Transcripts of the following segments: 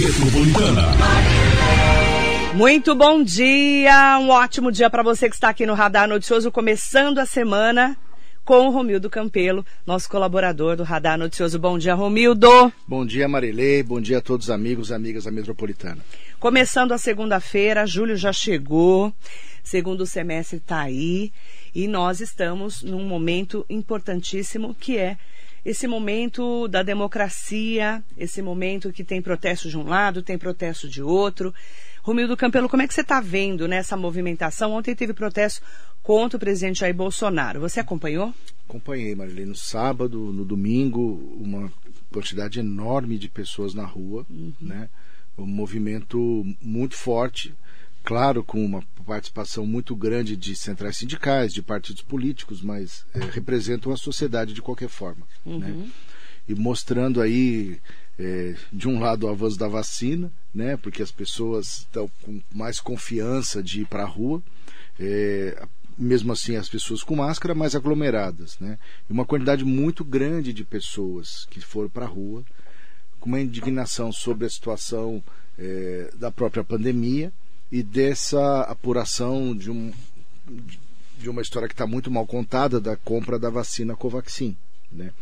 Metropolitana. Muito bom dia, um ótimo dia para você que está aqui no Radar Noticioso, começando a semana com o Romildo Campelo, nosso colaborador do Radar Noticioso. Bom dia, Romildo. Bom dia, Marilei. Bom dia a todos os amigos e amigas da Metropolitana. Começando a segunda-feira, julho já chegou, segundo semestre está aí e nós estamos num momento importantíssimo que é esse momento da democracia, esse momento que tem protesto de um lado, tem protesto de outro. Romildo Campelo, como é que você está vendo nessa movimentação? Ontem teve protesto contra o presidente Jair Bolsonaro. Você acompanhou? Acompanhei, Marilene. No sábado, no domingo, uma quantidade enorme de pessoas na rua, uhum. né? Um movimento muito forte, claro, com uma participação muito grande de centrais sindicais, de partidos políticos, mas é, representam a sociedade de qualquer forma, uhum. né? E mostrando aí é, de um lado o avanço da vacina, né, porque as pessoas estão com mais confiança de ir para a rua, é, mesmo assim as pessoas com máscara, mais aglomeradas, né, e uma quantidade muito grande de pessoas que foram para a rua, com uma indignação sobre a situação é, da própria pandemia e dessa apuração de, um, de uma história que está muito mal contada da compra da vacina Covaxin, né.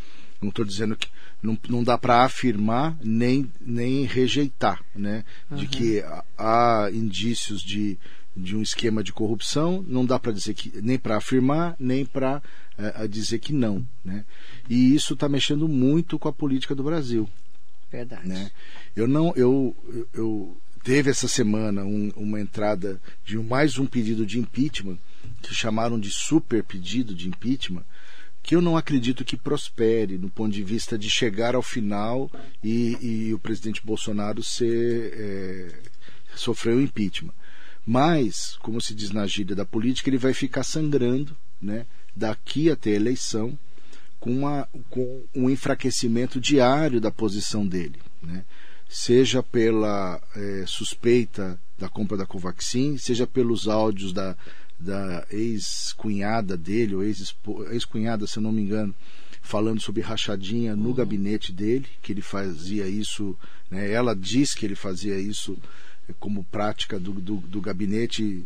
Não estou dizendo que não, não dá para afirmar nem, nem rejeitar, né? Uhum. De que há indícios de, de um esquema de corrupção, não dá para dizer que nem para afirmar, nem para é, dizer que não, né? E isso está mexendo muito com a política do Brasil. Verdade. Né? Eu não, eu, eu teve essa semana um, uma entrada de mais um pedido de impeachment que chamaram de super pedido de impeachment que eu não acredito que prospere no ponto de vista de chegar ao final e, e o presidente Bolsonaro ser, é, sofreu impeachment. Mas, como se diz na gíria da política, ele vai ficar sangrando né, daqui até a eleição com, uma, com um enfraquecimento diário da posição dele. Né? Seja pela é, suspeita da compra da Covaxin, seja pelos áudios da, da ex-cunhada dele, ou ex-cunhada, se eu não me engano, falando sobre rachadinha no uhum. gabinete dele, que ele fazia isso, né, ela diz que ele fazia isso eh, como prática do, do, do gabinete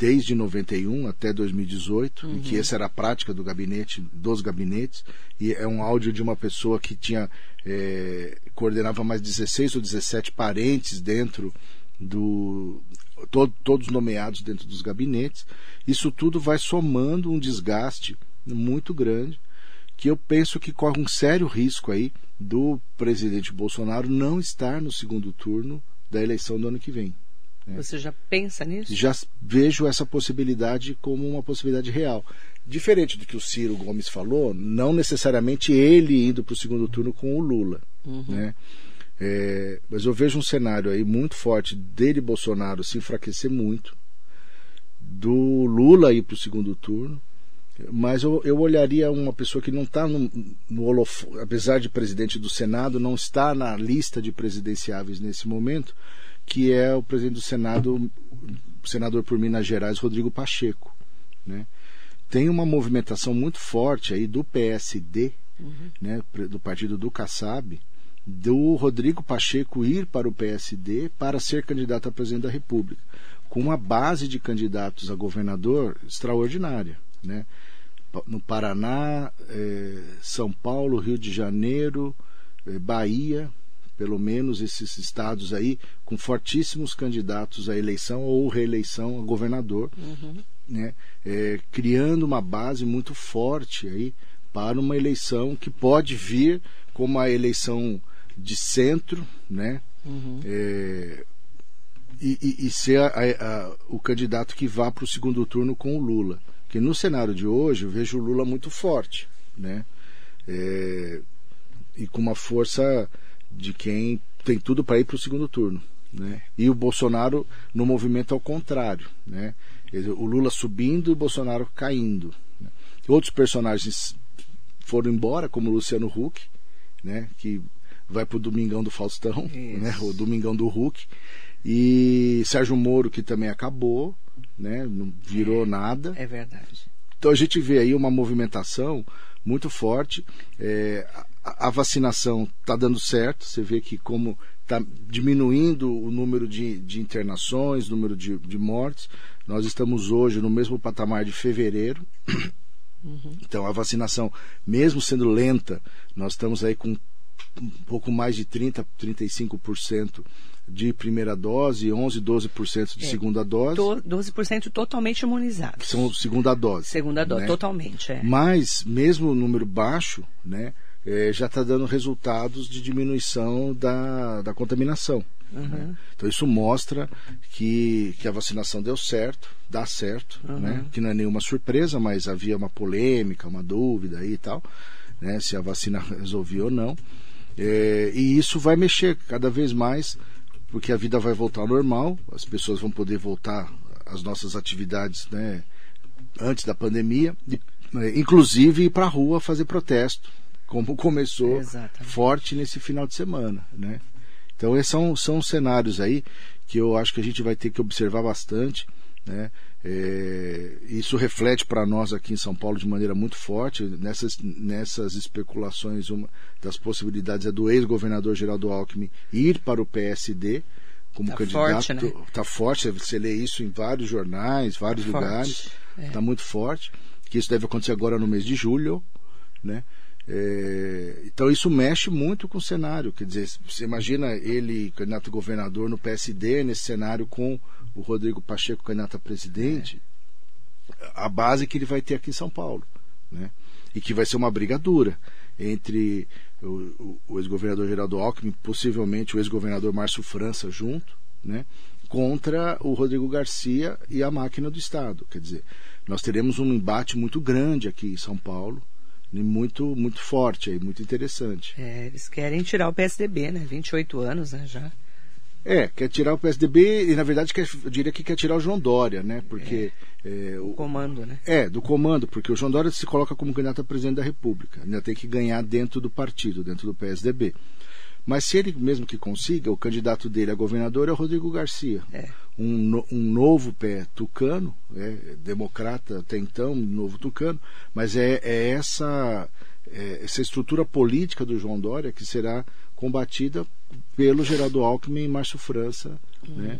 desde 91 até 2018, uhum. e que essa era a prática do gabinete, dos gabinetes, e é um áudio de uma pessoa que tinha é, coordenava mais 16 ou 17 parentes dentro do, todo, todos nomeados dentro dos gabinetes. Isso tudo vai somando um desgaste muito grande que eu penso que corre um sério risco aí do presidente Bolsonaro não estar no segundo turno da eleição do ano que vem. Né? Você já pensa nisso? Já vejo essa possibilidade como uma possibilidade real. Diferente do que o Ciro Gomes falou, não necessariamente ele indo para o segundo turno com o Lula. Uhum. Né? É, mas eu vejo um cenário aí muito forte dele Bolsonaro se enfraquecer muito, do Lula ir para o segundo turno, mas eu, eu olharia uma pessoa que não está no, no holof... apesar de presidente do Senado, não está na lista de presidenciáveis nesse momento, que é o presidente do Senado, senador por Minas Gerais, Rodrigo Pacheco. Né? Tem uma movimentação muito forte aí do PSD, uhum. né, do partido do Kassab, do Rodrigo Pacheco ir para o PSD para ser candidato a presidente da República, com uma base de candidatos a governador extraordinária. Né? No Paraná, eh, São Paulo, Rio de Janeiro, eh, Bahia, pelo menos esses estados aí, com fortíssimos candidatos à eleição ou reeleição a governador, uhum. né? Eh, criando uma base muito forte aí para uma eleição que pode vir como a eleição de centro, né? Uhum. É, e, e, e, ser a, a, o candidato que vá para o segundo turno com o Lula. Porque no cenário de hoje eu vejo o Lula muito forte, né? É, e com uma força de quem tem tudo para ir para o segundo turno. Né? E o Bolsonaro no movimento ao contrário. Né? O Lula subindo e o Bolsonaro caindo. Né? Outros personagens foram embora, como o Luciano Huck, né? que vai pro Domingão do Faustão, né? O Domingão do Hulk. E Sérgio Moro, que também acabou, né? Não virou é, nada. É verdade. Então a gente vê aí uma movimentação muito forte. É, a, a, vacinação está dando certo. Você vê que como está diminuindo o número de, de internações, número de, de mortes. Nós estamos hoje no mesmo patamar de fevereiro. Uhum. Então a vacinação, mesmo sendo lenta, nós estamos aí com um pouco mais de 30, 35% de primeira dose e 11, 12% de é, segunda dose. To, 12% totalmente imunizados. Que são segunda dose. Segunda dose, né? totalmente. É. Mas, mesmo o número baixo, né, é, já está dando resultados de diminuição da, da contaminação. Uhum. Né? Então isso mostra que, que a vacinação deu certo, dá certo, uhum. né? que não é nenhuma surpresa, mas havia uma polêmica, uma dúvida aí e tal, né? se a vacina resolvia ou não. É, e isso vai mexer cada vez mais porque a vida vai voltar ao normal, as pessoas vão poder voltar às nossas atividades né, antes da pandemia, e, né, inclusive ir para a rua fazer protesto, como começou Exatamente. forte nesse final de semana. Né? Então, esses são, são cenários aí que eu acho que a gente vai ter que observar bastante. Né? É, isso reflete para nós aqui em São Paulo de maneira muito forte. Nessas, nessas especulações, uma das possibilidades é do ex-governador Geraldo Alckmin ir para o PSD como tá candidato. Está forte, né? Tá forte, você lê isso em vários jornais, vários tá lugares. Está é. Muito forte. Que isso deve acontecer agora no mês de julho. Né? É, então isso mexe muito com o cenário. Quer dizer, você imagina ele, candidato governador no PSD, nesse cenário com o Rodrigo Pacheco candidato a presidente, é. a base que ele vai ter aqui em São Paulo. Né? E que vai ser uma briga dura entre o, o, o ex-governador Geraldo Alckmin, possivelmente o ex-governador Márcio França junto, né? contra o Rodrigo Garcia e a máquina do Estado. Quer dizer, nós teremos um embate muito grande aqui em São Paulo, muito muito forte aí, muito interessante. É, eles querem tirar o PSDB, né? 28 anos, né, já. É, quer tirar o PSDB e na verdade quer, eu diria que quer tirar o João Dória, né? Porque é, é, o comando, né? É, do comando, porque o João Dória se coloca como candidato a presidente da República, ainda tem que ganhar dentro do partido, dentro do PSDB. Mas se ele mesmo que consiga, o candidato dele a governador é o Rodrigo Garcia, é. um, um novo pé tucano, é, democrata até então, um novo tucano, mas é, é essa é, essa estrutura política do João Dória que será combatida pelo Geraldo Alckmin e Márcio França uhum. né,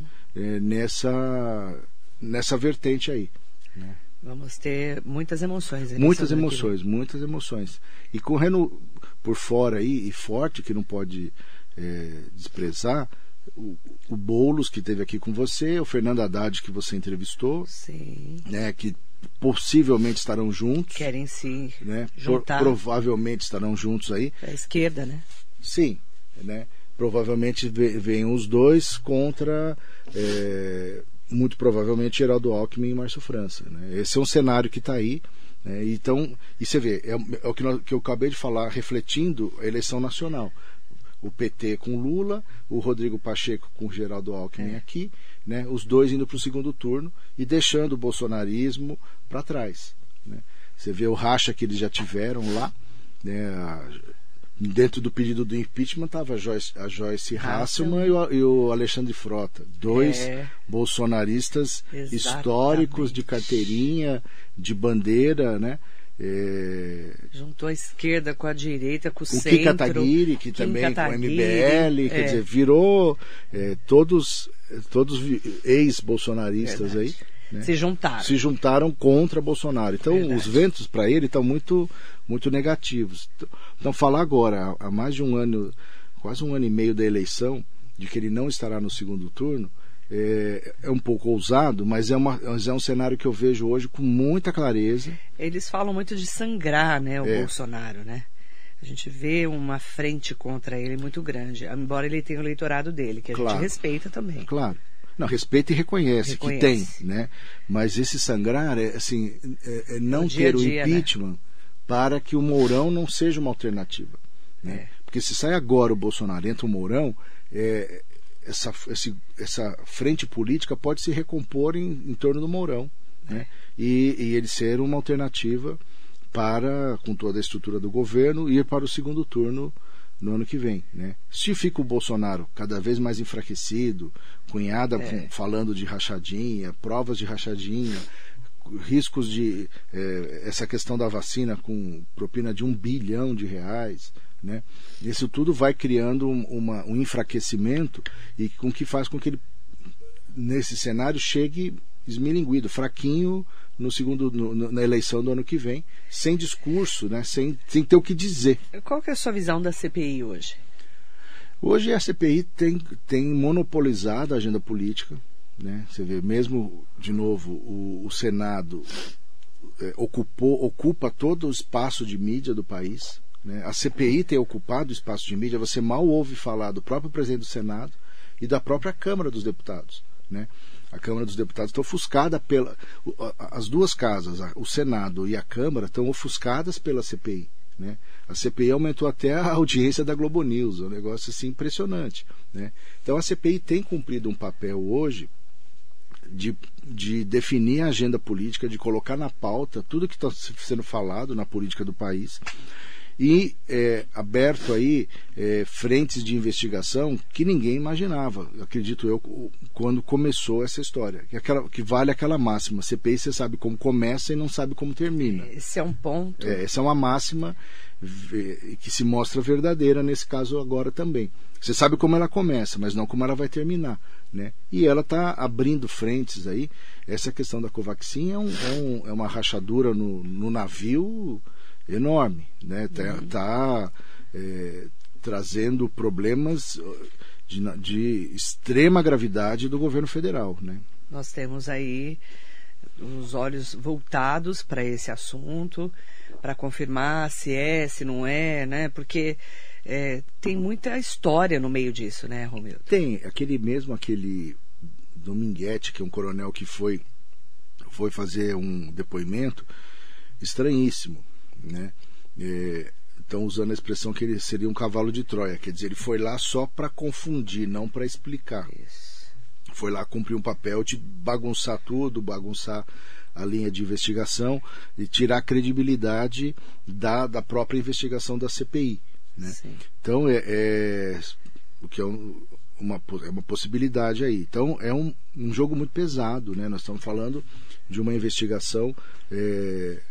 nessa, nessa vertente aí. Né. Vamos ter muitas emoções. Muitas emoções, muitas emoções. E correndo por fora aí, e forte, que não pode é, desprezar, o, o Boulos, que esteve aqui com você, o Fernando Haddad, que você entrevistou, Sim. Né, que possivelmente estarão juntos. Querem se né, juntar. Pro, provavelmente estarão juntos aí. A esquerda, né? Sim, né? Provavelmente venham os dois contra, é, muito provavelmente, Geraldo Alckmin e Márcio França. Né? Esse é um cenário que está aí. Né? Então, e você vê, é, é o que, nós, que eu acabei de falar, refletindo a eleição nacional o PT com Lula, o Rodrigo Pacheco com o Geraldo Alckmin é. aqui, né, os dois indo para o segundo turno e deixando o bolsonarismo para trás. Né. Você vê o racha que eles já tiveram lá, né, dentro do pedido do impeachment estava a Joyce, a Joyce Hasselman e o, e o, Alexandre Frota, dois é. bolsonaristas Exatamente. históricos de carteirinha, de bandeira, né? É... Juntou a esquerda com a direita, com o, o centro. O Kim Kataguiri, que Kim também Kataguiri, com o MBL, é. quer dizer, virou é, todos, todos ex-bolsonaristas aí. Né? Se juntaram. Se juntaram contra Bolsonaro. Então, Verdade. os ventos para ele estão muito, muito negativos. Então, falar agora, há mais de um ano, quase um ano e meio da eleição, de que ele não estará no segundo turno, é, é, um pouco ousado, mas é, uma, mas é um cenário que eu vejo hoje com muita clareza. Eles falam muito de sangrar, né, o é. Bolsonaro, né? A gente vê uma frente contra ele muito grande, embora ele tenha o eleitorado dele, que a claro. gente respeita também. Claro. Não, respeita e reconhece, reconhece. que tem, né? Mas esse sangrar é assim, é, é não dia ter o né? impeachment né? para que o Mourão não seja uma alternativa. Né? É. Porque se sai agora o Bolsonaro, entra o Mourão, é, essa, esse, essa frente política pode se recompor em, em torno do Mourão. Né? E, e ele ser uma alternativa para, com toda a estrutura do governo, ir para o segundo turno no ano que vem. Né? Se fica o Bolsonaro cada vez mais enfraquecido, cunhada é. falando de rachadinha, provas de rachadinha, riscos de é, essa questão da vacina com propina de um bilhão de reais, Né? Isso tudo vai criando uma, um enfraquecimento e com que faz com que ele, nesse cenário, chegue esmilinguido, fraquinho no segundo no, na eleição do ano que vem, sem discurso, né? sem, sem ter o que dizer. Qual que é a sua visão da CPI hoje? Hoje a CPI tem, tem monopolizado a agenda política. Né? Você vê, mesmo, de novo, o, o Senado é, ocupou, ocupa todo o espaço de mídia do país. Né? A CPI tem ocupado o espaço de mídia, você mal ouve falar do próprio presidente do Senado e da própria Câmara dos Deputados. Né? A Câmara dos Deputados está ofuscada pela. As duas casas, o Senado e a Câmara, estão ofuscadas pela CPI. Né? A CPI aumentou até a audiência da Globo News, é um negócio assim impressionante. Né? Então a CPI tem cumprido um papel hoje de, de definir a agenda política, de colocar na pauta tudo que está sendo falado na política do país e é, aberto aí é, frentes de investigação que ninguém imaginava, acredito eu, quando começou essa história. Que, aquela, que vale aquela máxima: CPI você sabe como começa e não sabe como termina. Esse é um ponto. É, essa é uma máxima que se mostra verdadeira nesse caso agora também. Você sabe como ela começa, mas não como ela vai terminar. Né? E ela está abrindo frentes aí. Essa questão da Covaxin é, um, é, um, é uma rachadura no, no, navio enorme. Né? Tá, uhum. tá é, trazendo problemas de, de, extrema gravidade do governo federal. Né? Nós temos aí os olhos voltados para esse assunto, para confirmar se é, se não é, né? Porque é, tem muita história no meio disso, né, Romildo? Tem, aquele mesmo, aquele Dominguete, que é um coronel que foi, foi fazer um depoimento estranhíssimo, né? Estão é, usando a expressão que ele seria um cavalo de Troia, quer dizer, ele foi lá só para confundir, não para explicar. Isso. Foi lá cumprir um papel de bagunçar tudo, bagunçar a linha de investigação e tirar a credibilidade da, da própria investigação da CPI. Né? Então, é, é, o que é um, uma, é uma possibilidade aí. Então, é um, um jogo muito pesado. Né? Nós estamos falando de uma investigação é,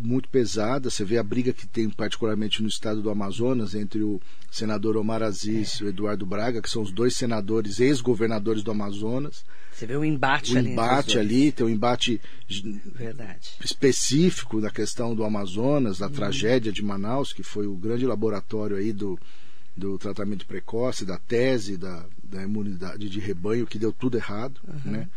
muito pesada. Você vê a briga que tem, particularmente no estado do Amazonas, entre o senador Omar Aziz e o Eduardo Braga, que são os dois senadores, ex-governadores do Amazonas. Você vê o embate o ali. O embate ali, tem um embate Verdade. específico da questão do Amazonas, da uhum. tragédia de Manaus, que foi o grande laboratório aí do, do tratamento precoce, da tese da, da imunidade de rebanho, que deu tudo errado, uhum. né?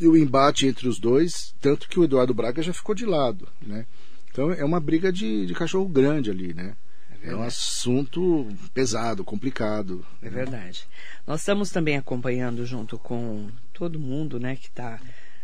E o embate entre os dois, tanto que o Eduardo Braga já ficou de lado, né? Então é uma briga de, de cachorro grande ali, né? É, é um assunto pesado, complicado. É verdade. Nós estamos também acompanhando junto com todo mundo, né, que está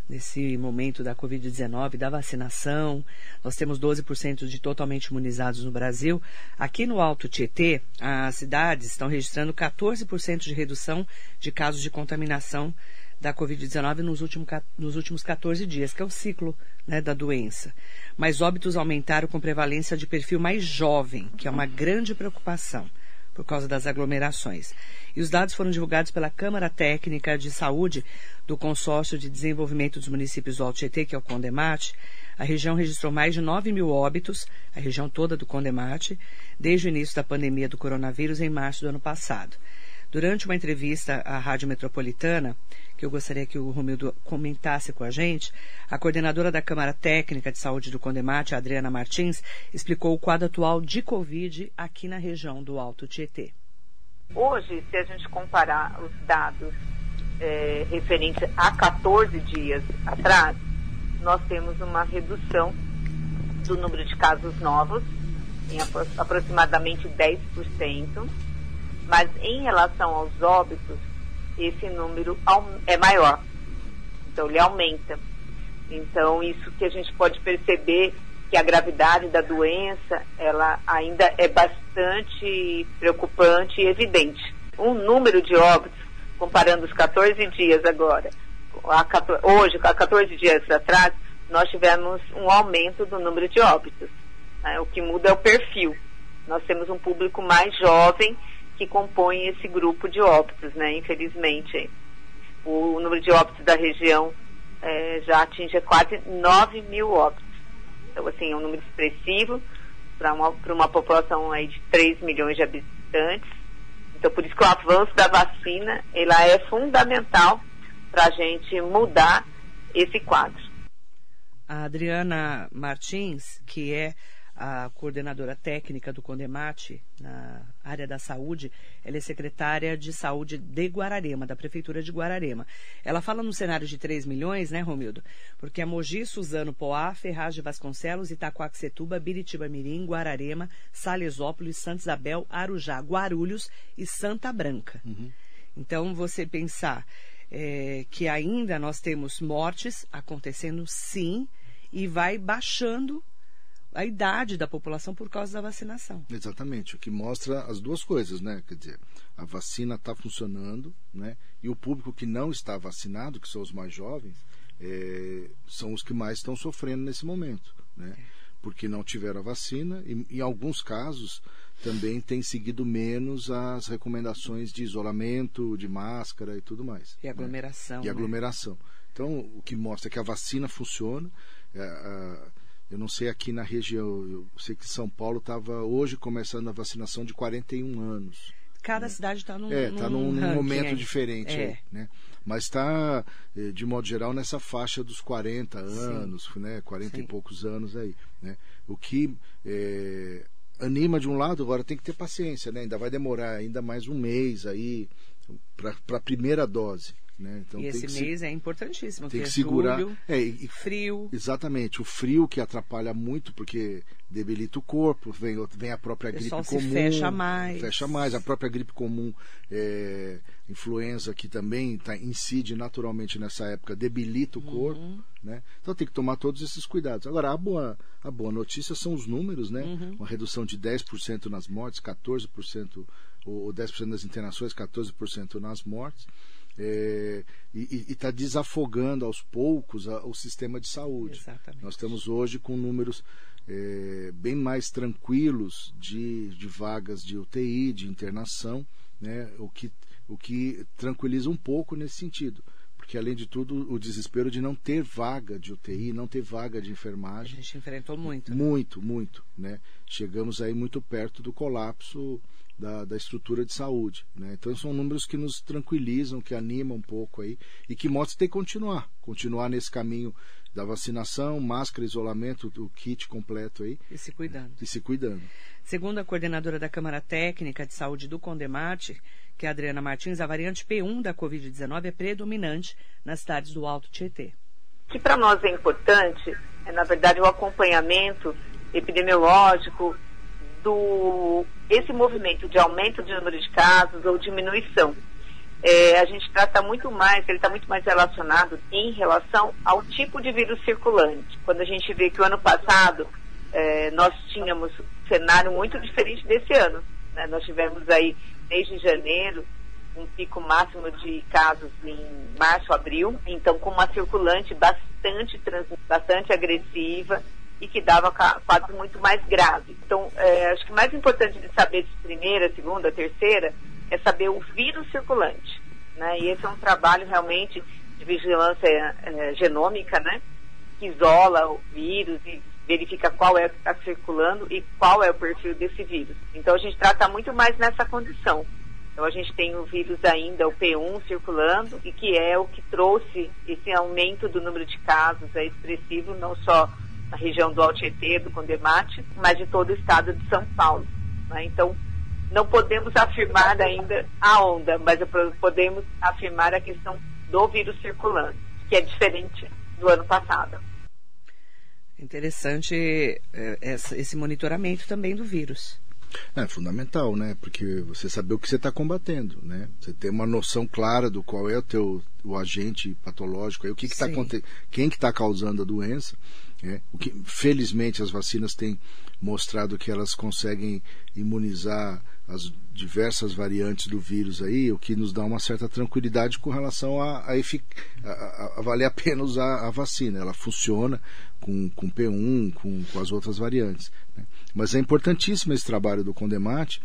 nesse momento da Covid-19, da vacinação. Nós temos 12% de totalmente imunizados no Brasil. Aqui no Alto Tietê, as cidades estão registrando 14% de redução de casos de contaminação da Covid-19 nos, últimos, nos últimos 14 dias, que é o ciclo né, da doença. Mas óbitos aumentaram com prevalência de perfil mais jovem, que é uma grande preocupação por causa das aglomerações. E os dados foram divulgados pela Câmara Técnica de Saúde do Consórcio de Desenvolvimento dos Municípios do Alto Tietê, que é o Condemate. A região registrou mais de 9 mil óbitos, a região toda do Condemate, desde o início da pandemia do coronavírus em março do ano passado. Durante uma entrevista à Rádio Metropolitana, que eu gostaria que o Romildo comentasse com a gente, a coordenadora da Câmara Técnica de Saúde do Condemate, Adriana Martins, explicou o quadro atual de Covid aqui na região do Alto Tietê. Hoje, se a gente comparar os dados é, referentes a 14 dias atrás, nós temos uma redução do número de casos novos em aproximadamente 10% mas em relação aos óbitos, esse número é maior. Então, ele aumenta. Então, isso que a gente pode perceber que a gravidade da doença, ela ainda é bastante preocupante e evidente. Um número de óbitos, comparando os 14 dias agora, a 14, hoje, há 14 dias atrás, nós tivemos um aumento do número de óbitos. Né? O que muda é o perfil. Nós temos um público mais jovem que compõem esse grupo de óbitos, né? Infelizmente, o, número de óbitos da região é, já atinge quase 9 mil óbitos. Então, assim, é um número expressivo, para uma, uma população aí de 3 milhões de habitantes. Então, por isso que o avanço da vacina ela é fundamental para a gente mudar esse quadro. A Adriana Martins, que é a coordenadora técnica do Condemate na área da saúde, ela é secretária de saúde de Guararema, da Prefeitura de Guararema. Ela fala no cenário de 3 milhões, né, Romildo? Porque é Mogi, Suzano, Poá, Ferraz de Vasconcelos, Itacoaxetuba, Biritiba Mirim, Guararema, Salesópolis, Santa Isabel, Arujá, Guarulhos e Santa Branca. Uhum. Então, você pensar é, que ainda nós temos mortes acontecendo, sim, e vai baixando a idade da população por causa da vacinação. Exatamente, o que mostra as duas coisas, né? Quer dizer, a vacina está funcionando, né? E o público que não está vacinado, que são os mais jovens, é, são os que mais estão sofrendo nesse momento, né? Porque não tiveram a vacina e, em alguns casos, também tem seguido menos as recomendações de isolamento, de máscara e tudo mais. E aglomeração. Né? E aglomeração. Então, o que mostra é que a vacina funciona. É, a, eu não sei aqui na região, eu sei que São Paulo estava hoje começando a vacinação de 41 anos. Cada né? cidade está num, é, tá num, num momento diferente, é. aí, né? Mas está, eh, de modo geral, nessa faixa dos 40 anos, Sim. né? 40 Sim. e poucos anos aí, né? O que é, anima de um lado, agora tem que ter paciência, né? Ainda vai demorar ainda mais um mês aí para a primeira dose. Né? Então, e esse mês se... é importantíssimo. Tem que é segurar. Julho, é, e, frio. Exatamente. O frio que atrapalha muito, porque debilita o corpo, vem, vem a própria gripe comum. fecha mais. Fecha mais. A própria gripe comum, é, influenza, que também tá, incide naturalmente nessa época, debilita o uhum. corpo. Né? Então tem que tomar todos esses cuidados. Agora, a boa, a boa notícia são os números, né? Uhum. Uma redução de 10% nas mortes, 14%, ou 10% nas internações, 14% nas mortes é, e está desafogando aos poucos a, o sistema de saúde. Exatamente. Nós estamos hoje com números é, bem mais tranquilos de, de vagas de UTI, de internação, né, o, que, o que tranquiliza um pouco nesse sentido. Porque, além de tudo, o desespero de não ter vaga de UTI, não ter vaga de enfermagem. A gente enfrentou muito. Né? Muito, muito. Né? Chegamos aí muito perto do colapso da, da estrutura de saúde. Né? Então são números que nos tranquilizam, que animam um pouco aí e que mostram que tem que continuar, continuar nesse caminho da vacinação, máscara, isolamento, o kit completo aí. E se cuidando. E se cuidando. Segundo a coordenadora da Câmara Técnica de Saúde do Condemate, que é a Adriana Martins, a variante P1 da Covid-19 é predominante nas cidades do Alto Tietê. Que para nós é importante é, na verdade, o acompanhamento epidemiológico do esse movimento de aumento de número de casos ou diminuição. É, a gente trata muito mais, ele está muito mais relacionado em relação ao tipo de vírus circulante. Quando a gente vê que o ano passado é, nós tínhamos um cenário muito diferente desse ano. Né? Nós tivemos aí, desde janeiro, um pico máximo de casos em março, abril, então com uma circulante bastante, bastante agressiva, e que dava quadros muito mais graves. Então, é, acho que o mais importante de saber de primeira, segunda, terceira, é saber o vírus circulante. Né? E esse é um trabalho realmente de vigilância é, genômica, né? que isola o vírus e verifica qual é que está circulando e qual é o perfil desse vírus. Então, a gente trata muito mais nessa condição. Então, a gente tem o vírus ainda, o P1, circulando, e que é o que trouxe esse aumento do número de casos é expressivo, não só na região do Altietê, do Condemate, mas de todo o estado de São Paulo. Né? Então, não podemos afirmar ainda a onda, mas podemos afirmar a questão do vírus circulante, que é diferente do ano passado. Interessante é, esse monitoramento também do vírus. É fundamental, né? Porque você saber o que você está combatendo, né? Você ter uma noção clara do qual é o teu o agente patológico, aí, o que está acontecendo, quem que está causando a doença. É, o que, felizmente as vacinas têm mostrado que elas conseguem imunizar as diversas variantes do vírus aí, o que nos dá uma certa tranquilidade com relação a, a, a, a, a valer a pena usar a vacina. Ela funciona com, com P1, com, com as outras variantes. Né? Mas é importantíssimo esse trabalho do Condemate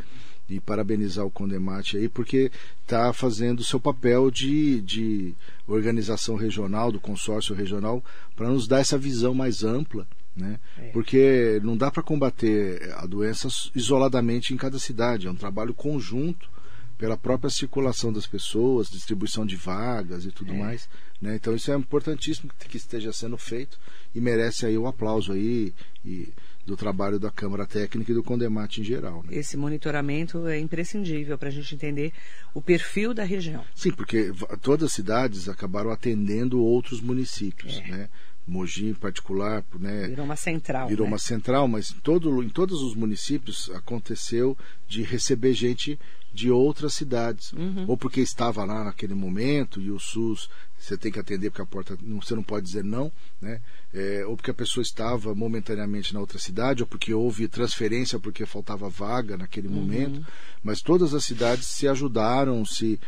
e parabenizar o Condemate aí, porque está fazendo o seu papel de, de organização regional, do consórcio regional, para nos dar essa visão mais ampla Né? É. Porque não dá para combater a doença isoladamente em cada cidade, é um trabalho conjunto pela própria circulação das pessoas, distribuição de vagas e tudo é. mais. Né? Então isso é importantíssimo que esteja sendo feito e merece aí o aplauso aí e, do trabalho da Câmara Técnica e do Condemate em geral. Né? Esse monitoramento é imprescindível para a gente entender o perfil da região. Sim, porque todas as cidades acabaram atendendo outros municípios, é. né? Mogi em particular, né? Virou uma central. Virou né? uma central, mas todo, em todos os municípios aconteceu de receber gente de outras cidades, uhum. ou porque estava lá naquele momento e o SUS você tem que atender porque a porta você não pode dizer não, né? É, ou porque a pessoa estava momentaneamente na outra cidade, ou porque houve transferência porque faltava vaga naquele uhum. momento, mas todas as cidades se ajudaram, se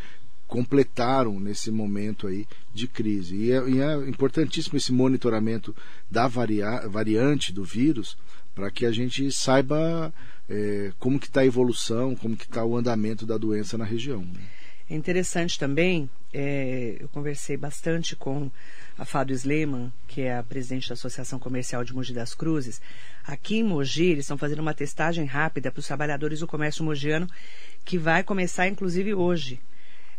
completaram nesse momento aí de crise. E é, e é importantíssimo esse monitoramento da varia, variante do vírus para que a gente saiba é, como que está a evolução, como que está o andamento da doença na região. Né? É interessante também, é, eu conversei bastante com a Fábio Sleman, que é a presidente da Associação Comercial de Mogi das Cruzes. Aqui em Mogi, eles estão fazendo uma testagem rápida para os trabalhadores do comércio mogiano, que vai começar inclusive hoje.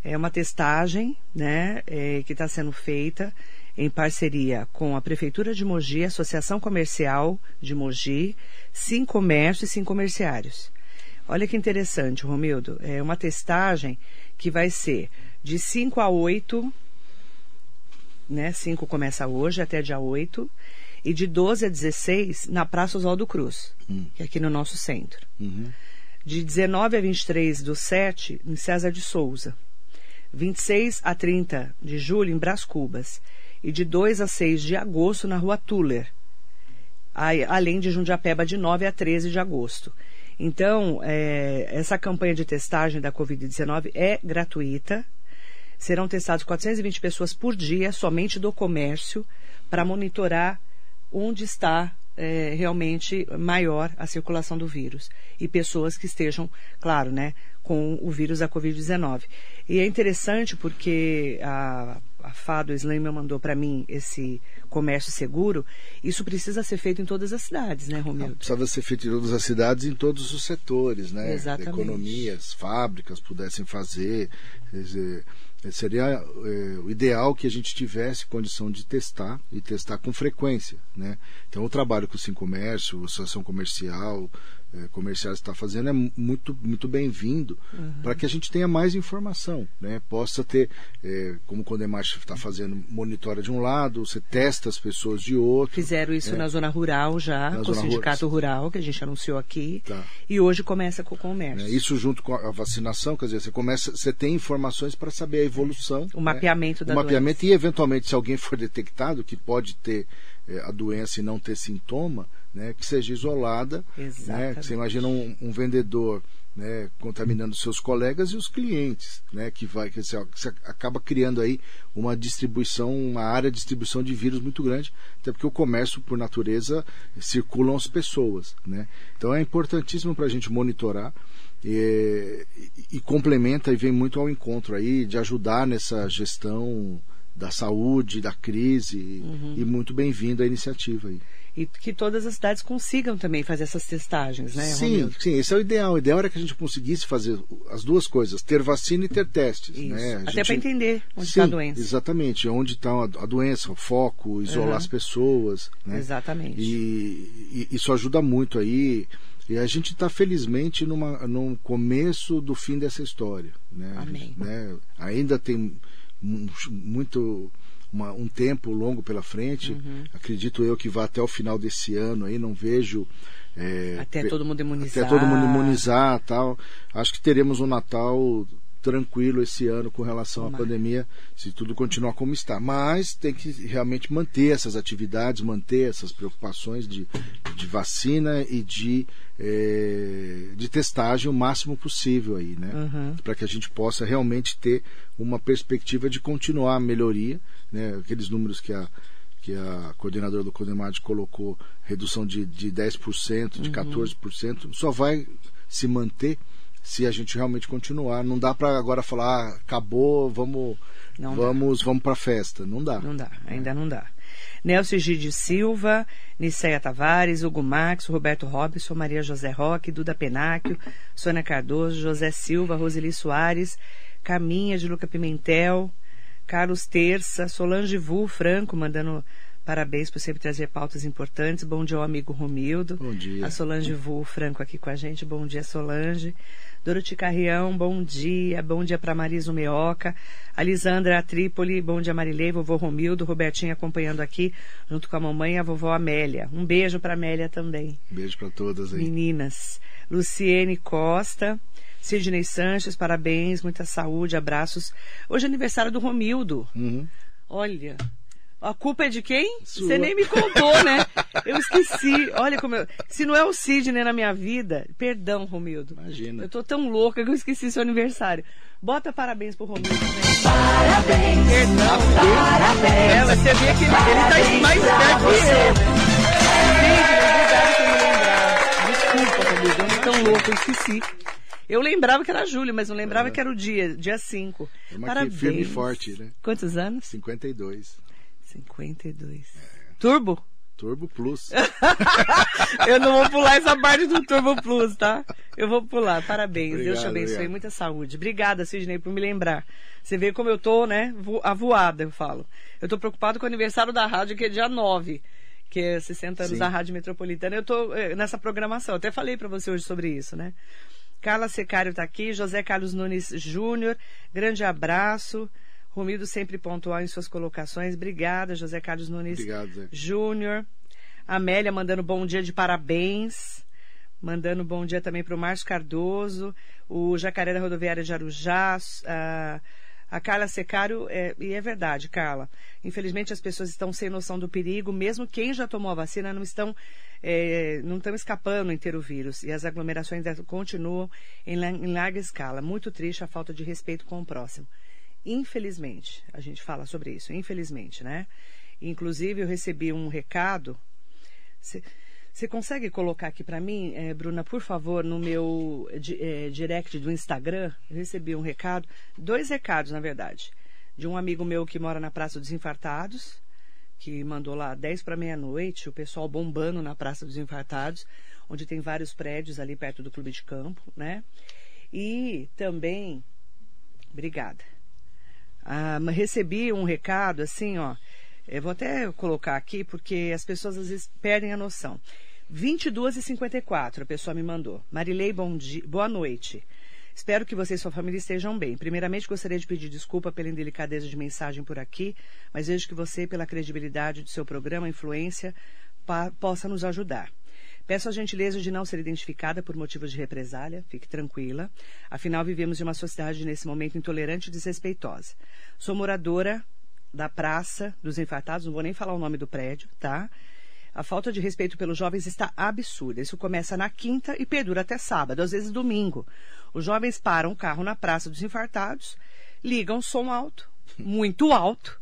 É uma testagem né, é, que está sendo feita em parceria com a Prefeitura de Mogi, Associação Comercial de Mogi, Sim Comércio e Sim Comerciários. Olha que interessante, Romildo. É uma testagem que vai ser de 5 a 8, né? 5 começa hoje até dia 8, e de 12 a 16 na Praça Oswaldo Cruz, hum. que é aqui no nosso centro. Uhum. De 19 a 23 do 7, em César de Souza. 26 a 30 de julho em Brás Cubas e de 2 a 6 de agosto na Rua Tuller, além de Jundiapeba de 9 a 13 de agosto. Então, é, essa campanha de testagem da Covid-19 é gratuita. Serão testados 420 pessoas por dia, somente do comércio, para monitorar onde está é, realmente maior a circulação do vírus. E pessoas que estejam, claro, né, com o vírus da Covid-19. E é interessante porque a, a Fado Slime mandou para mim esse comércio seguro, isso precisa ser feito em todas as cidades, né, Romildo? Precisava ser feito em todas as cidades, em todos os setores, né? Exatamente. Economias, fábricas pudessem fazer. Dizer, seria é, o ideal que a gente tivesse condição de testar e testar com frequência, né? Então o trabalho que o Sim Comércio, a Associação Comercial, é, comerciais está fazendo é muito, muito bem-vindo uhum. para que a gente tenha mais informação, né? Possa ter, é, como o Condemate está fazendo, monitora de um lado, você testa as pessoas de outro. Fizeram isso é. na zona rural já, com o sindicato rural. rural, que a gente anunciou aqui, tá. e hoje começa com o comércio. É, isso junto com a vacinação, quer dizer, você começa, você tem informações para saber a evolução. O né? mapeamento da O mapeamento doença. e eventualmente se alguém for detectado que pode ter é, a doença e não ter sintoma, né, que seja isolada. Né, que você imagina um, um vendedor né, contaminando seus colegas e os clientes, né, que vai que você, acaba criando aí uma distribuição, uma área de distribuição de vírus muito grande, até porque o comércio por natureza circulam as pessoas, né? Então é importantíssimo para a gente monitorar e, e, e, complementa e vem muito ao encontro aí de ajudar nessa gestão da saúde, da crise uhum. e muito bem-vindo a iniciativa aí e que todas as cidades consigam também fazer essas testagens, né? Sim, Romildo? sim, esse é o ideal. O ideal era que a gente conseguisse fazer as duas coisas, ter vacina e ter testes, Isso. né? Até gente... para entender onde está a doença. Exatamente, onde está a doença, o foco, isolar uhum. as pessoas, né? Exatamente. E, e, isso ajuda muito aí. E a gente está felizmente numa, no começo do fim dessa história, né? Amém. Né? Ainda tem muito uma, um tempo longo pela frente. Uhum. Acredito eu que vá até o final desse ano aí, não vejo. É, até todo mundo imunizar. Até todo mundo imunizar tal. Acho que teremos um Natal tranquilo esse ano com relação à pandemia, se tudo continuar como está. Mas tem que realmente manter essas atividades, manter essas preocupações de, de vacina e de, é, de testagem o máximo possível aí, né? Uhum. Para que a gente possa realmente ter uma perspectiva de continuar a melhoria né, aqueles números que a, que a coordenadora do Codemad colocou, redução de, de 10%, de uhum. 14%, só vai se manter se a gente realmente continuar. Não dá para agora falar, ah, acabou, vamos, não vamos, vamos para festa. Não dá. Não dá, ainda não dá. Nelson Gide Silva, Niceia Tavares, Hugo Max, Roberto Robson, Maria José Roque, Duda Penáquio, Sônia Cardoso, José Silva, Roseli Soares, Caminha de Luca Pimentel, Carlos Terça, Solange Vu Franco, mandando parabéns por sempre trazer pautas importantes. Bom dia ao amigo Romildo. Bom dia. A Solange Vu Franco aqui com a gente. Bom dia, Solange. Doroti Carrião, bom dia. Bom dia para Marisa Meoca. A Lisandra Trípoli, bom dia Marilei, vovô Romildo, Robertinho acompanhando aqui, junto com a mamãe e a vovó Amélia. Um beijo para Amélia também. Beijo para todas aí. Meninas. Luciene Costa. Sidney Sanches, parabéns, muita saúde, abraços. Hoje é aniversário do Romildo. Uhum. Olha, a culpa é de quem? Sua. Você nem me contou, né? Eu esqueci. Olha como eu. Se não é o Sidney na minha vida, perdão, Romildo. Imagina. Eu tô tão louca que eu esqueci seu aniversário. Bota parabéns pro Romildo, né? Parabéns. Perdão. Parabéns. É, você vê que ele, ele tá mais esperto que eu. Sidney, obrigado por me lembrar. Desculpa, Romildo. Eu não tão louco, eu esqueci. Eu lembrava que era julho, mas não lembrava É. que era o dia, dia 5. Estamos aqui Parabéns. firme e forte, né? Quantos anos? 52. 52. Turbo? Turbo Plus. Eu não vou pular essa parte do Turbo Plus, tá? Eu vou pular. Parabéns. Deus te Obrigado, abençoe. obrigado. Muita saúde. Obrigada, Sidney, por me lembrar. Você vê como eu tô, né? vo- Avoada, eu falo. Eu tô preocupado com o aniversário da rádio, que é dia 9, que é 60 anos Sim. da Rádio Metropolitana. Eu tô eh, nessa programação. Eu até falei pra você hoje sobre isso, né? Carla Secário tá aqui, José Carlos Nunes Júnior, grande abraço. Romildo sempre pontual em suas colocações. Obrigada, José Carlos Nunes Obrigado, Zé. Júnior. Amélia mandando bom dia de parabéns. Mandando bom dia também para o Márcio Cardoso, o Jacaré da Rodoviária de Arujá, a, a Carla Secário, é, e é verdade, Carla. Infelizmente as pessoas estão sem noção do perigo, mesmo quem já tomou a vacina não estão, é, não estão escapando em ter o vírus. E as aglomerações continuam em, em larga escala. Muito triste a falta de respeito com o próximo. Infelizmente, a gente fala sobre isso, infelizmente, né? Inclusive, eu recebi um recado. Você consegue colocar aqui para mim, eh, Bruna, por favor, no meu di- eh, direct do Instagram? Eu recebi um recado, dois recados, na verdade, de um amigo meu que mora na Praça dos Infartados, que mandou lá 10 para meia-noite, o pessoal bombando na Praça dos Infartados, onde tem vários prédios ali perto do Clube de Campo, né? E também, obrigada. Ah, recebi um recado assim, ó. Eu vou até colocar aqui porque as pessoas às vezes perdem a noção. 22 e 54 a pessoa me mandou. Marilei, bom dia, boa noite. Espero que você e sua família estejam bem. Primeiramente, gostaria de pedir desculpa pela indelicadeza de mensagem por aqui, mas vejo que você, pela credibilidade do seu programa, influência, pa- possa nos ajudar. Peço a gentileza de não ser identificada por motivos de represália, fique tranquila. Afinal, vivemos em uma sociedade nesse momento intolerante e desrespeitosa. Sou moradora da Praça dos Infartados, não vou nem falar o nome do prédio, tá? A falta de respeito pelos jovens está absurda. Isso começa na quinta e perdura até sábado, às vezes domingo. Os jovens param o carro na Praça dos Infartados, ligam som alto, muito alto,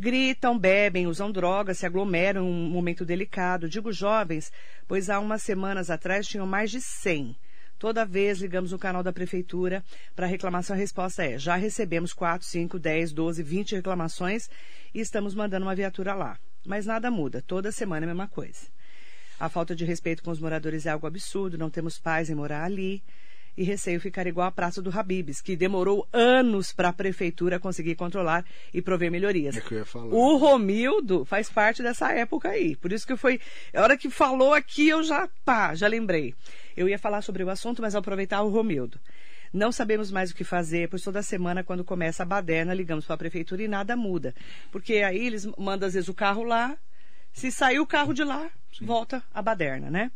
gritam, bebem, usam drogas, se aglomeram em um momento delicado. Digo jovens, pois há umas semanas atrás tinham mais de 100. Toda vez ligamos no canal da prefeitura para reclamação, a resposta é: já recebemos 4, 5, 10, 12, 20 reclamações e estamos mandando uma viatura lá. Mas nada muda, toda semana é a mesma coisa. A falta de respeito com os moradores é algo absurdo, não temos paz em morar ali. E receio ficar igual a Praça do Habibs, que demorou anos para a prefeitura conseguir controlar e prover melhorias. É que eu ia falar. O Romildo faz parte dessa época aí. Por isso que foi. A hora que falou aqui, eu já, pá, já lembrei. Eu ia falar sobre o assunto, mas vou aproveitar o Romildo. Não sabemos mais o que fazer, pois toda semana, quando começa a baderna, ligamos para a prefeitura e nada muda. Porque aí eles mandam, às vezes, o carro lá. Se sair o carro de lá, volta a baderna, né?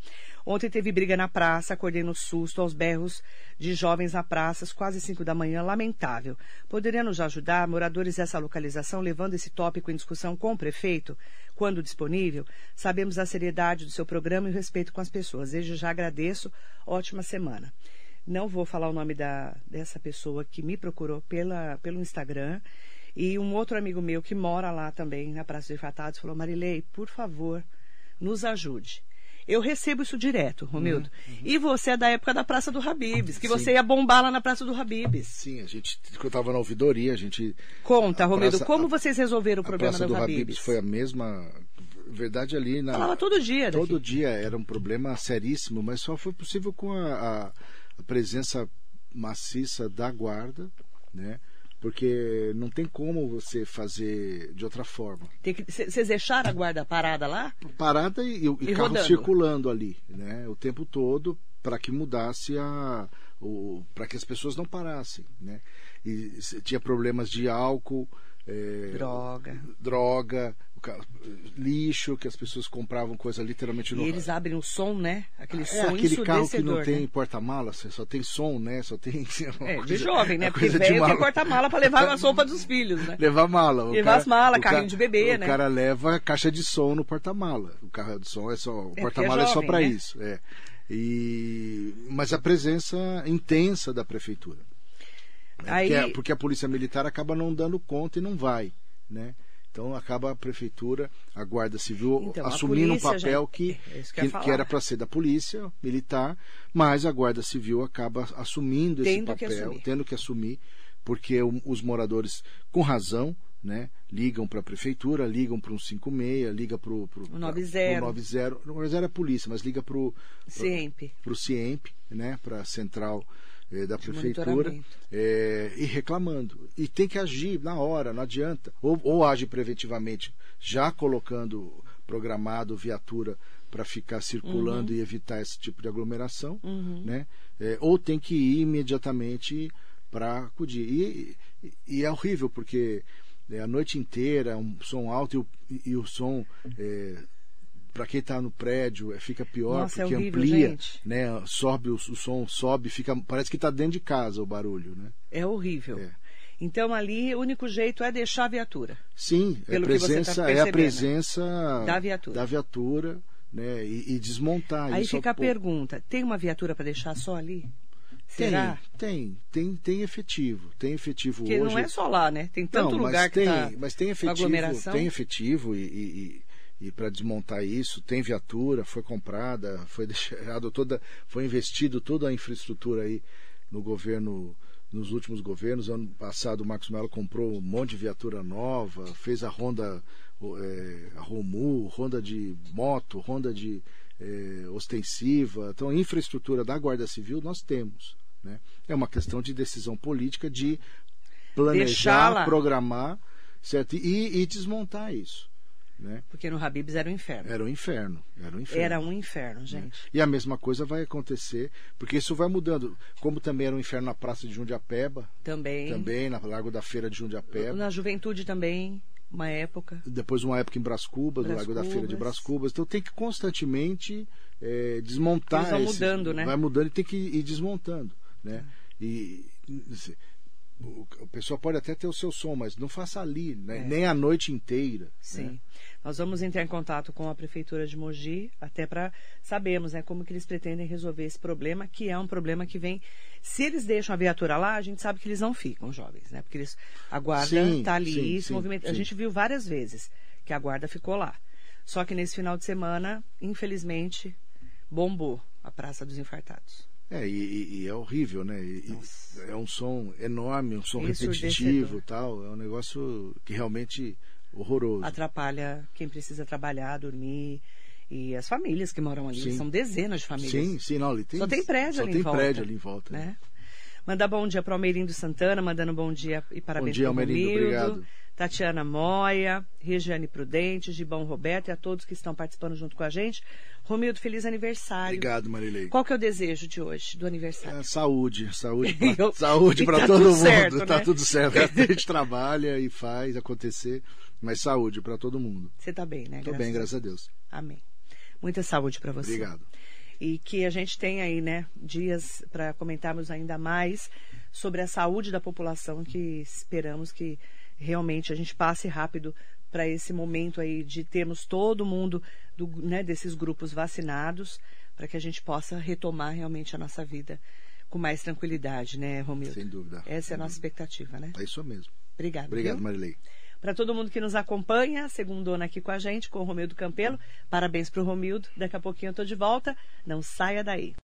Ontem teve briga na praça, acordei no susto, aos berros de jovens na praça, às quase 5 da manhã, lamentável. Poderia nos ajudar, moradores dessa localização, levando esse tópico em discussão com o prefeito, quando disponível? Sabemos a seriedade do seu programa e o respeito com as pessoas. Desde já agradeço, ótima semana. Não vou falar o nome da, dessa pessoa que me procurou pela, pelo Instagram. E um outro amigo meu que mora lá também, na Praça dos Infatados, falou: Marilei, por favor, nos ajude. Eu recebo isso direto, Romildo. Uhum, E você é da época da Praça do Habibs, que Sim. você ia bombar lá na Praça do Habibs. Sim, a gente, eu estava na ouvidoria, a gente. Conta, a Romildo, praça- como a- vocês resolveram o problema Praça do, do Habibs? Habibs foi a mesma. Verdade, ali na. Falava todo dia daqui. Todo dia era um problema seríssimo, mas só foi possível com a, a- a presença maciça da guarda, né? Porque não tem como você fazer de outra forma. Vocês deixaram a guarda parada lá? Parada e, e, E carro rodando. circulando ali, né? O tempo todo para que mudasse a, para que as pessoas não parassem, né? E se- tinha problemas de álcool, é, Droga. droga, lixo, que as pessoas compravam coisa literalmente E no eles abrem o som, né? Aquele é som aquele carro que não tem né? porta-mala, você só tem som, né? Só tem. É, de coisa- jovem, né? Porque de velho tem mala. porta-mala pra levar a sopa dos filhos, né? Levar mala. O Levar cara- as malas, o carrinho ca- de bebê, o né? cara leva caixa de som no porta-mala. O carro de som é só. O porque porta-mala é é, só para né? isso. É. E, mas a presença intensa da prefeitura. né? Aí- Porque, a, porque a polícia militar acaba não dando conta e não vai. Né? Então acaba a prefeitura, a Guarda Civil Então, assumindo um polícia já- papel que, é isso que que, que era para ser da polícia militar, mas a Guarda Civil acaba assumindo esse Tendo que papel, assumir. tendo que assumir, porque os moradores, com razão, né, ligam para a prefeitura, ligam para o 156, liga para o 90. 90. O 90 é a polícia, mas liga para o o CIEMP, né, para a central eh, da prefeitura, eh, e reclamando. E tem que agir na hora, não adianta. Ou, ou age preventivamente, já colocando programado viatura para ficar circulando Uhum. e evitar esse tipo de aglomeração, né? Eh, ou tem que ir imediatamente para acudir. E, e- é horrível, porque é, a noite inteira, um som alto e o, e o som. Para quem está no prédio é, fica pior Nossa, é porque horrível, amplia, gente. né? Sobe o, o som, sobe, fica parece que está dentro de casa o barulho, né? É horrível. É. Então ali o único jeito é deixar a viatura. Sim, é, que você tá presença, é a presença Da viatura. da viatura, né? E, e desmontar Aí fica a poucos. pergunta: tem uma viatura para deixar só ali? Tem, Será? tem, tem, tem efetivo, tem efetivo Porque hoje. não é só lá, né? Tem tanto Não, lugar que tem, tá mas tem efetivo, aglomeração. tem efetivo e, e, e para desmontar isso tem viatura, foi comprada, foi deixado toda, foi investido toda a infraestrutura aí no governo, nos últimos governos. Ano passado o Marcos Mello comprou um monte de viatura nova, fez a Honda, o, é, a Romu, Honda de moto, Honda de é, ostensiva. Então a infraestrutura da Guarda Civil nós temos. Né? É uma questão de decisão política de planejar, programar certo? E, e desmontar isso. Né? Porque no Habibs era um inferno. Era um inferno. Era um inferno. Era um inferno, gente. E a mesma coisa vai acontecer, porque isso vai mudando. Como também era um inferno na Praça de Jundiapeba, Também. também na Largo da Feira de Jundiapeba. Na juventude também, uma época. Depois uma época em Brás Cubas, no Largo da Feira de Cubas. Brás Cubas. Então tem que constantemente eh, desmontar. Esse- mudando, né? Vai mudando e tem que ir desmontando. Né? E assim, o, pessoal pode até ter o seu som, mas não faça ali, né? É. nem a noite inteira. Sim. né? Nós vamos entrar em contato com a prefeitura de Mogi, até para sabermos né, como que eles pretendem resolver esse problema, que é um problema que vem. Se eles deixam a viatura lá, a gente sabe que eles não ficam jovens, né? Porque eles a guarda Sim, está ali, sim, se sim, movimenta. A sim. gente viu várias vezes que a guarda ficou lá. Só que nesse final de semana, infelizmente, bombou a Praça dos Infartados. É, e, e- é horrível, né? E- é um som enorme, um som repetitivo tal. É um negócio que realmente horroroso. Atrapalha quem precisa trabalhar, dormir. E as famílias que moram ali, Sim. são dezenas de famílias. Sim, sim, não, ali tem, Só tem prédio só ali tem em volta. prédio ali em volta. né? né? Mandar bom dia para o Almerindo Santana, mandando bom dia e parabéns pro Almerindo, Romildo, obrigado. Tatiana Moia, Regiane Prudente, Gibão Roberto e a todos que estão participando junto com a gente. Romildo, feliz aniversário. Obrigado, Marilei. Qual que é o desejo de hoje, do aniversário? É, saúde, saúde pra, saúde para tá todo mundo. certo, tá né? tudo certo. A gente trabalha e faz acontecer, mas saúde para todo mundo. Você está bem, né? Tô bem, graças a Deus. Amém. Muita saúde para você. Obrigado. e que a gente tem aí, né, dias para comentarmos ainda mais sobre a saúde da população, que esperamos que realmente a gente passe rápido para esse momento aí de termos todo mundo do, né, desses grupos vacinados, para que a gente possa retomar realmente a nossa vida com mais tranquilidade, né, Romildo? Sem dúvida. Essa é a nossa expectativa, né? É isso mesmo. Obrigada. Obrigado, viu? Marilei. Para todo mundo que nos acompanha, segundona aqui com a gente, com o Romildo Campelo. Parabéns para o Romildo. Daqui a pouquinho eu estou de volta. Não saia daí.